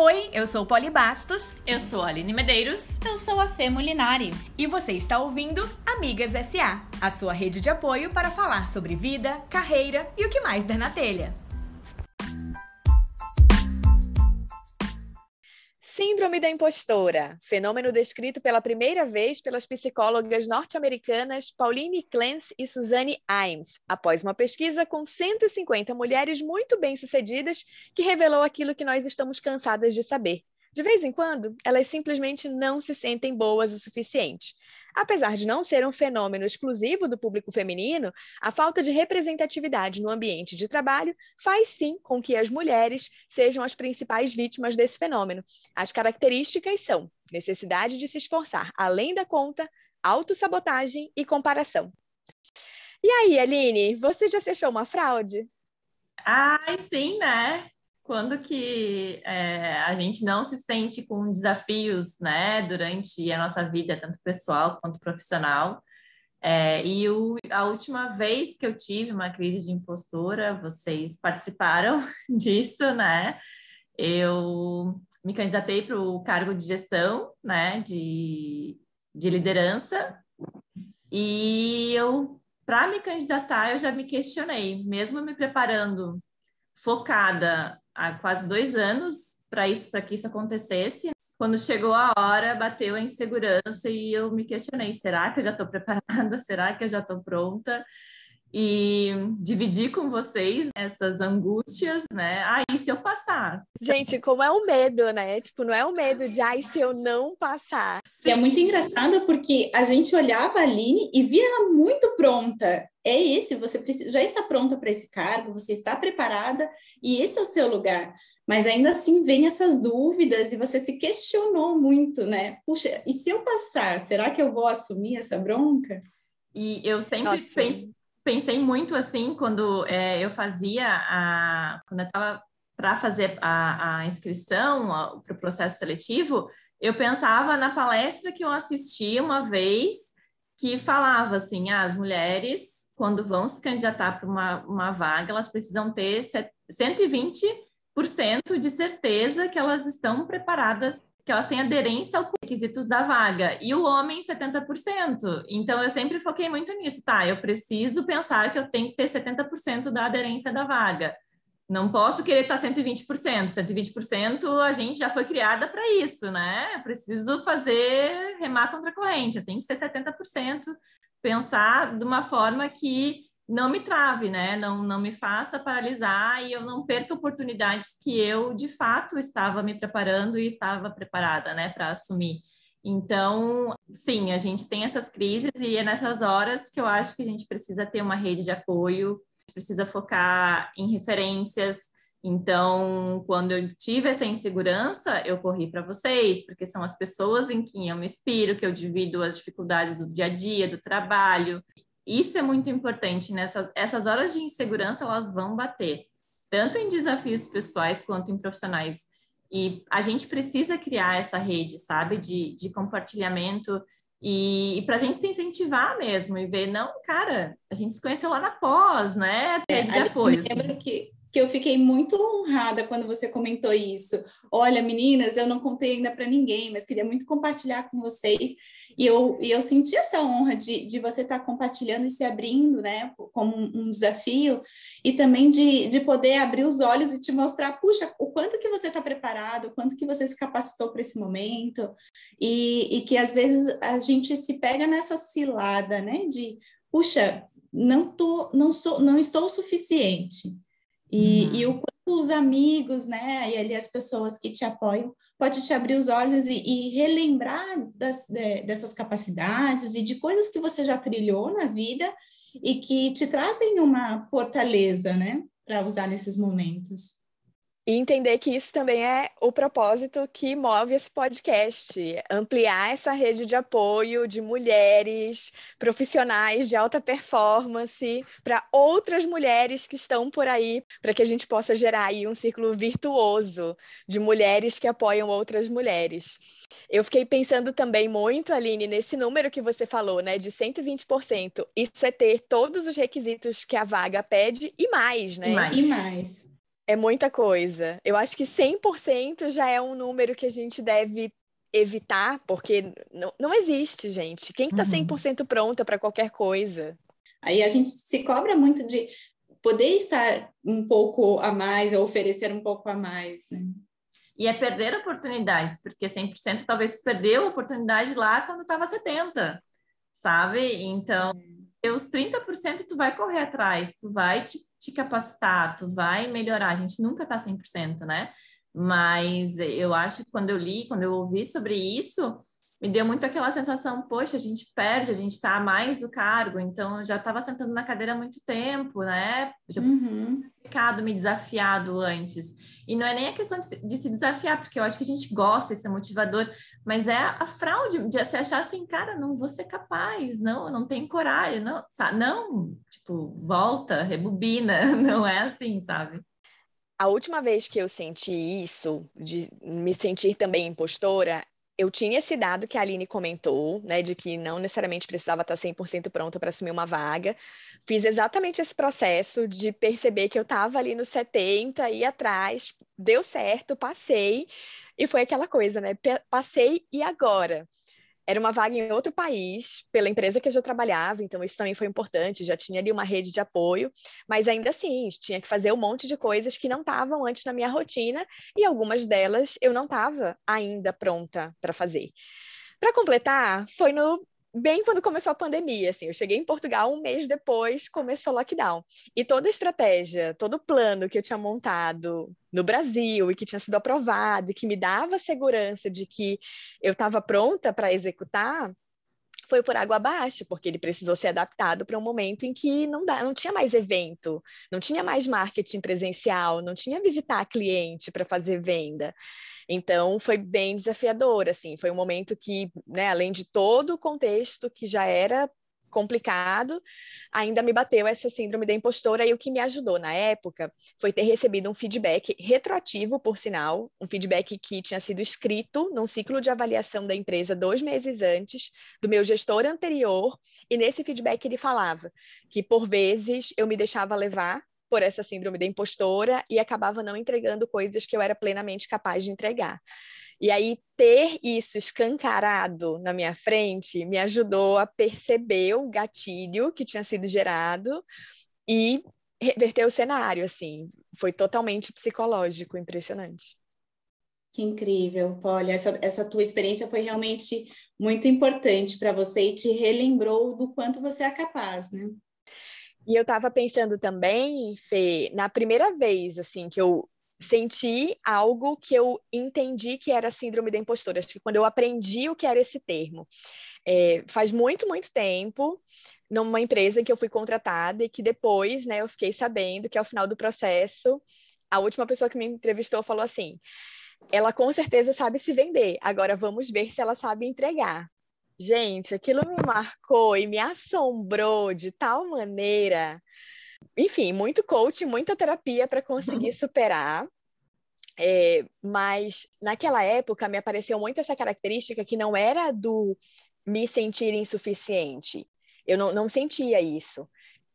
Oi, eu sou Poli Bastos. Eu sou a Aline Medeiros. Eu sou a Fê Molinari. E você está ouvindo Amigas SA, a sua rede de apoio para falar sobre vida, carreira e o que mais der na telha. Síndrome da impostora, fenômeno descrito pela primeira vez pelas psicólogas norte-americanas Pauline Clance e Suzanne Imes, após uma pesquisa com 150 mulheres muito bem-sucedidas que revelou aquilo que nós estamos cansadas de saber. De vez em quando, elas simplesmente não se sentem boas o suficiente. Apesar de não ser um fenômeno exclusivo do público feminino, a falta de representatividade no ambiente de trabalho faz sim com que as mulheres sejam as principais vítimas desse fenômeno. As características são necessidade de se esforçar além da conta, autossabotagem e comparação. E aí, Aline, você já se achou uma fraude? Ai, sim, né? Quando que é, a gente não se sente com desafios, né, durante a nossa vida, tanto pessoal quanto profissional. É, e o, a última vez que eu tive uma crise de impostura, vocês participaram disso, né? Eu me candidatei para o cargo de gestão, né, de, de liderança, e eu, para me candidatar, eu já me questionei, mesmo me preparando focada há quase dois anos para isso, para que isso acontecesse. Quando chegou a hora, bateu a insegurança e eu me questionei: será que eu já estou preparada? Será que eu já estou pronta? E dividir com vocês essas angústias, né? Aí ah, se eu passar? Gente, como é o medo, né? Tipo, não é o medo de ai se eu não passar. Sim. É muito engraçado porque a gente olhava a Aline e via ela muito pronta. É esse, você precisa, já está pronta para esse cargo, você está preparada e esse é o seu lugar. Mas ainda assim vem essas dúvidas e você se questionou muito, né? Puxa, e se eu passar, será que eu vou assumir essa bronca? E eu sempre penso, pensei muito assim quando é, eu fazia a. Quando eu estava para fazer a, a inscrição para o processo seletivo, eu pensava na palestra que eu assisti uma vez que falava assim: ah, as mulheres, quando vão se candidatar para uma, uma vaga, elas precisam ter 120% de certeza que elas estão preparadas que elas têm aderência aos requisitos da vaga, e o homem 70%. Então, eu sempre foquei muito nisso, tá? Eu preciso pensar que eu tenho que ter 70% da aderência da vaga. Não posso querer estar 120%. 120% a gente já foi criada para isso, né? Eu preciso fazer remar contra a corrente, eu tenho que ser 70%, pensar de uma forma que não me trave, né? Não, não me faça paralisar e eu não perca oportunidades que eu, de fato, estava me preparando e estava preparada, né, para assumir. Então, sim, a gente tem essas crises e é nessas horas que eu acho que a gente precisa ter uma rede de apoio, precisa focar em referências. Então, quando eu tive essa insegurança, eu corri para vocês, porque são as pessoas em quem eu me inspiro, que eu divido as dificuldades do dia a dia, do trabalho. Isso é muito importante nessas essas horas de insegurança, elas vão bater, tanto em desafios pessoais quanto em profissionais. E a gente precisa criar essa rede, sabe, de, de compartilhamento e, e para a gente se incentivar mesmo e ver, não, cara, a gente se conheceu lá na pós, né? É, de apoio. Lembra assim. que, que eu fiquei muito honrada quando você comentou isso. Olha, meninas, eu não contei ainda para ninguém, mas queria muito compartilhar com vocês e eu, e eu senti essa honra de, de você estar tá compartilhando e se abrindo, né, como um, um, desafio, e também de, de poder abrir os olhos e te mostrar, puxa, o quanto que você está preparado, o quanto que você se capacitou para esse momento, e, e que às vezes a gente se pega nessa cilada, né, de, puxa, não, tô, não, sou, não estou o suficiente. E, uhum. e o quanto os amigos, né, e ali as pessoas que te apoiam, pode te abrir os olhos e, e relembrar das, de, dessas capacidades e de coisas que você já trilhou na vida e que te trazem uma fortaleza, né, para usar nesses momentos. E entender que isso também é o propósito que move esse podcast, ampliar essa rede de apoio de mulheres profissionais de alta performance para outras mulheres que estão por aí, para que a gente possa gerar aí um círculo virtuoso de mulheres que apoiam outras mulheres. Eu fiquei pensando também muito, Aline, nesse número que você falou, né, de 120%. Isso é ter todos os requisitos que a vaga pede e mais, né? E mais. E mais. É muita coisa. Eu acho que 100% já é um número que a gente deve evitar, porque não, não existe, gente. Quem está uhum. 100% pronta para qualquer coisa? Aí a gente se cobra muito de poder estar um pouco a mais, ou oferecer um pouco a mais, né? E é perder oportunidades, porque 100% talvez perdeu a oportunidade lá quando estava 70%, sabe? Então, é. os 30% tu vai correr atrás, tu vai te, te capacitar, tu vai melhorar. A gente nunca está 100%, né? Mas eu acho que quando eu li, quando eu ouvi sobre isso, me deu muito aquela sensação, poxa, a gente perde, a gente está a mais do cargo, então eu já estava sentando na cadeira há muito tempo, né? Já uhum. ficado me desafiado antes. E não é nem a questão de se, de se, desafiar, porque eu acho que a gente gosta, esse é motivador, mas é a fraude de se achar assim, cara, não vou ser capaz, não, não tenho coragem, não, sabe? Não, tipo, volta, rebobina, não é assim, sabe? A última vez que eu senti isso, de me sentir também impostora, eu tinha esse dado que a Aline comentou, né, de que não necessariamente precisava estar 100% pronta para assumir uma vaga. Fiz exatamente esse processo de perceber que eu estava ali no 70 e atrás, deu certo, passei, e foi aquela coisa, né? Passei e agora? Era uma vaga em outro país, pela empresa que eu já trabalhava, então isso também foi importante, já tinha ali uma rede de apoio, mas ainda assim, tinha que fazer um monte de coisas que não estavam antes na minha rotina, e algumas delas eu não estava ainda pronta para fazer. Para completar, foi no bem quando começou a pandemia, assim, eu cheguei em Portugal um mês depois começou o lockdown. E toda a estratégia, todo o plano que eu tinha montado no Brasil e que tinha sido aprovado e que me dava segurança de que eu estava pronta para executar, foi por água abaixo, porque ele precisou ser adaptado para um momento em que não, dá, não tinha mais evento, não tinha mais marketing presencial, não tinha visitar cliente para fazer venda. Então, foi bem desafiador, assim, foi um momento que, né, além de todo o contexto que já era complicado, ainda me bateu essa síndrome da impostora e o que me ajudou na época foi ter recebido um feedback retroativo, por sinal, um feedback que tinha sido escrito num ciclo de avaliação da empresa dois meses antes do meu gestor anterior, e nesse feedback ele falava que por vezes eu me deixava levar por essa síndrome da impostora e acabava não entregando coisas que eu era plenamente capaz de entregar. E aí, ter isso escancarado na minha frente me ajudou a perceber o gatilho que tinha sido gerado e reverter o cenário, assim. Foi totalmente psicológico, impressionante. Que incrível, Olha, essa, essa tua experiência foi realmente muito importante para você e te relembrou do quanto você é capaz, né? E eu estava pensando também, Fê, na primeira vez, assim, que eu senti algo que eu entendi que era síndrome da impostora. Acho que quando eu aprendi o que era esse termo, é, faz muito, muito tempo, numa empresa em que eu fui contratada e que depois, né, eu fiquei sabendo que ao final do processo, a última pessoa que me entrevistou falou assim: ela com certeza sabe se vender, agora vamos ver se ela sabe entregar. Gente, aquilo me marcou e me assombrou de tal maneira enfim, muito coaching, muita terapia para conseguir superar. É, mas naquela época me apareceu muito essa característica que não era do me sentir insuficiente. Eu não, não sentia isso.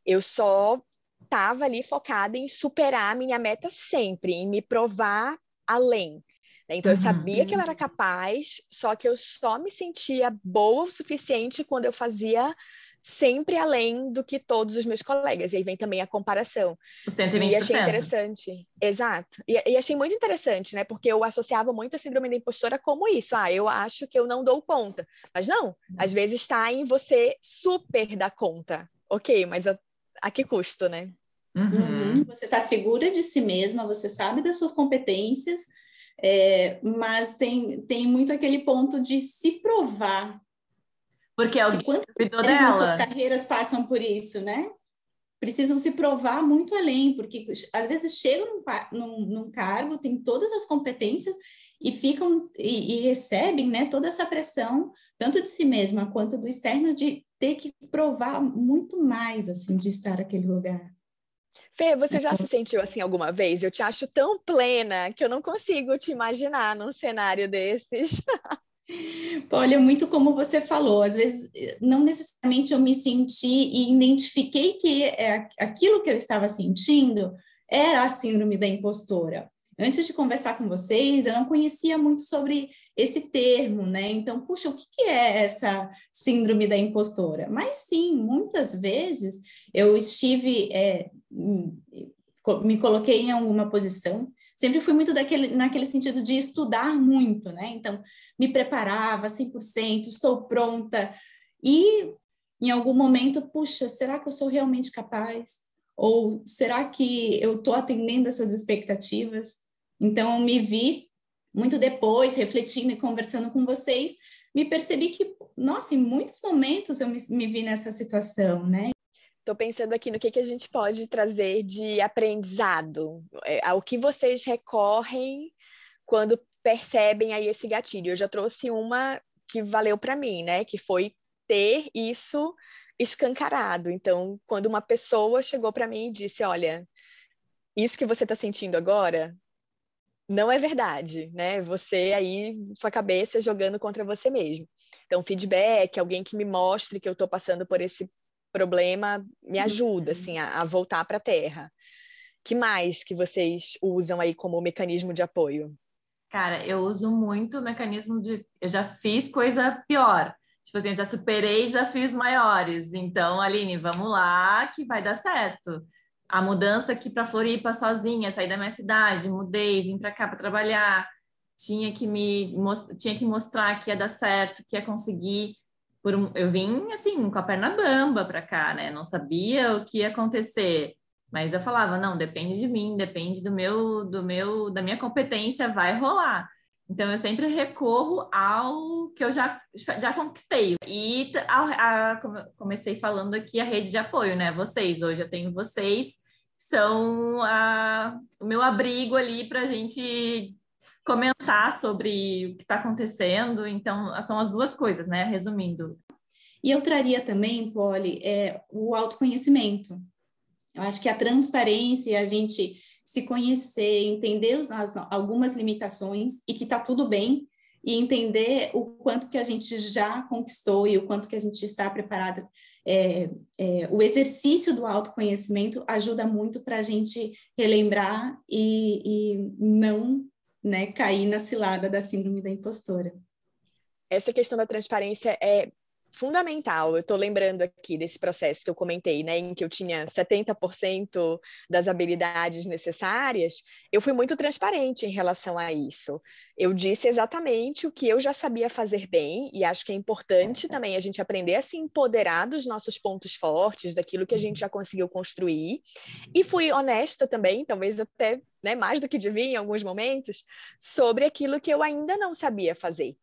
Eu só estava ali focada em superar a minha meta sempre, em me provar além. Então, eu sabia que eu era capaz, só que eu só me sentia boa o suficiente quando eu fazia sempre além do que todos os meus colegas. E aí vem também a comparação. O 120%. E achei interessante. Exato. E, e, achei muito interessante, né? Porque eu associava muito a síndrome da impostora como isso. Ah, eu acho que eu não dou conta. Mas não, às uhum. vezes está em você super dar conta. Ok, mas a, a que custo, né? Uhum. Uhum. Você está segura de si mesma, você sabe das suas competências, é, mas tem, tem muito aquele ponto de se provar porque alguém cuidou dela. nas suas carreiras passam por isso, né? Precisam se provar muito além, porque às vezes chegam num, num, num cargo, têm todas as competências e ficam e, e, recebem né, toda essa pressão, tanto de si mesma quanto do externo, de ter que provar muito mais assim de estar naquele lugar. Fê, você já se sentiu assim alguma vez? Eu te acho tão plena que eu não consigo te imaginar num cenário desses. Olha, muito como você falou, às vezes não necessariamente eu me senti e identifiquei que é aquilo que eu estava sentindo era a síndrome da impostora. Antes de conversar com vocês, eu não conhecia muito sobre esse termo, né? Então, puxa, o que, que é essa síndrome da impostora? Mas sim, muitas vezes eu estive, é, me coloquei em alguma posição, sempre fui muito daquele, naquele sentido de estudar muito, né? Então, me preparava 100%, estou pronta, e em algum momento, puxa, será que eu sou realmente capaz? Ou será que eu estou atendendo essas expectativas? Então, me vi muito depois, refletindo e conversando com vocês, me percebi que, nossa, em muitos momentos eu me, me vi nessa situação, né? Estou pensando aqui no que, que a gente pode trazer de aprendizado, é, ao que vocês recorrem quando percebem aí esse gatilho. Eu já trouxe uma que valeu para mim, né? Que foi ter isso escancarado. Então, quando uma pessoa chegou para mim e disse: Olha, isso que você está sentindo agora não é verdade, né? Você aí, sua cabeça jogando contra você mesmo. Então, feedback, alguém que me mostre que eu estou passando por esse problema, me ajuda, uhum. assim, a, a voltar para a terra. que mais que vocês usam aí como mecanismo de apoio? Cara, eu uso muito o mecanismo de... Eu já fiz coisa pior. Tipo assim, eu já superei desafios maiores. Então, Aline, vamos lá que vai dar certo. A mudança aqui para Floripa sozinha, sair da minha cidade, mudei, vim para cá para trabalhar, tinha que me tinha que mostrar que ia dar certo, que ia conseguir. Por um, eu vim assim com a perna bamba para cá, né? Não sabia o que ia acontecer, mas eu falava não, depende de mim, depende do meu do meu da minha competência, vai rolar. Então, eu sempre recorro ao que eu já, já conquistei. E a, a, comecei falando aqui a rede de apoio, né? Vocês, hoje eu tenho vocês, são a, o meu abrigo ali para a gente comentar sobre o que está acontecendo. Então, são as duas coisas, né? Resumindo. E eu traria também, Polly, é, o autoconhecimento. Eu acho que a transparência, a gente se conhecer, entender as, algumas limitações e que está tudo bem, e entender o quanto que a gente já conquistou e o quanto que a gente está preparado. É, é, o exercício do autoconhecimento ajuda muito para a gente relembrar e, e não né, cair na cilada da síndrome da impostora. Essa questão da transparência é fundamental. Eu estou lembrando aqui desse processo que eu comentei, né, em que eu tinha 70% das habilidades necessárias, eu fui muito transparente em relação a isso. Eu disse exatamente o que eu já sabia fazer bem, e acho que é importante também a gente aprender a se empoderar dos nossos pontos fortes, daquilo que a gente já conseguiu construir. E fui honesta também, talvez até né, mais do que devia em alguns momentos, sobre aquilo que eu ainda não sabia fazer.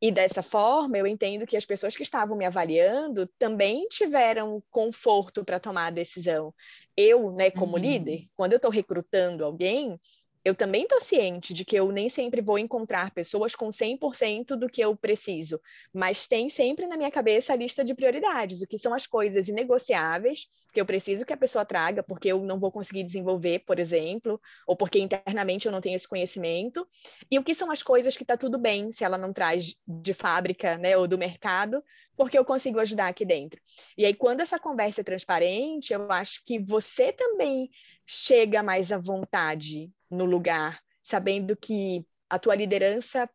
E dessa forma, eu entendo que as pessoas que estavam me avaliando também tiveram conforto para tomar a decisão. Eu, né, como uhum. líder, quando eu estou recrutando alguém, eu também estou ciente de que eu nem sempre vou encontrar pessoas com 100% do que eu preciso, mas tem sempre na minha cabeça a lista de prioridades, o que são as coisas inegociáveis que eu preciso que a pessoa traga, porque eu não vou conseguir desenvolver, por exemplo, ou porque internamente eu não tenho esse conhecimento, e o que são as coisas que está tudo bem se ela não traz de fábrica, né, ou do mercado, porque eu consigo ajudar aqui dentro. E aí, quando essa conversa é transparente, eu acho que você também chega mais à vontade no lugar, sabendo que a tua liderança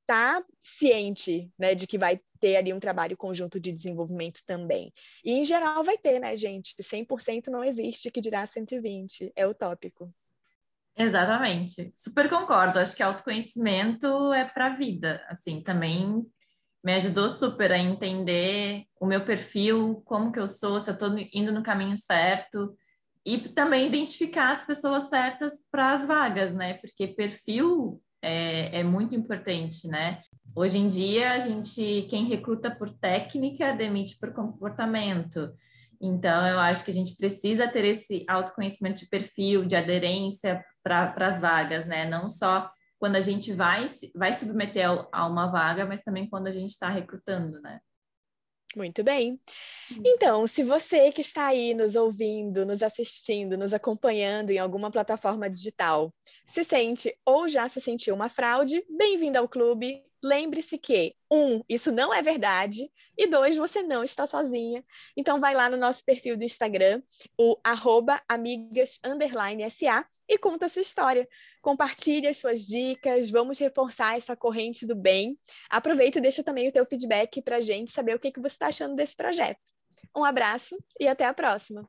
está ciente né, de que vai ter ali um trabalho conjunto de desenvolvimento também. E, em geral, vai ter, né, gente? 100% não existe, que dirá 120%. É utópico. Exatamente. Super concordo. Acho que autoconhecimento é para a vida. Assim, também me ajudou super a entender o meu perfil, como que eu sou, se eu estou indo no caminho certo e também identificar as pessoas certas para as vagas, né? Porque perfil é, é, muito importante, né? Hoje em dia, a gente, quem recruta por técnica, demite por comportamento. Então, eu acho que a gente precisa ter esse autoconhecimento de perfil, de aderência para as vagas, né? Não só quando a gente vai, vai submeter a uma vaga, mas também quando a gente está recrutando, né? Muito bem. Então, se você que está aí nos ouvindo, nos assistindo, nos acompanhando em alguma plataforma digital, se sente ou já se sentiu uma fraude, bem-vindo ao clube. Lembre-se que, um, isso não é verdade, e dois, você não está sozinha. Então vai lá no nosso perfil do Instagram, o arroba amigas_sa, e conta a sua história. Compartilhe as suas dicas, vamos reforçar essa corrente do bem. Aproveita e deixa também o teu feedback para a gente saber o que, que você está achando desse projeto. Um abraço e até a próxima!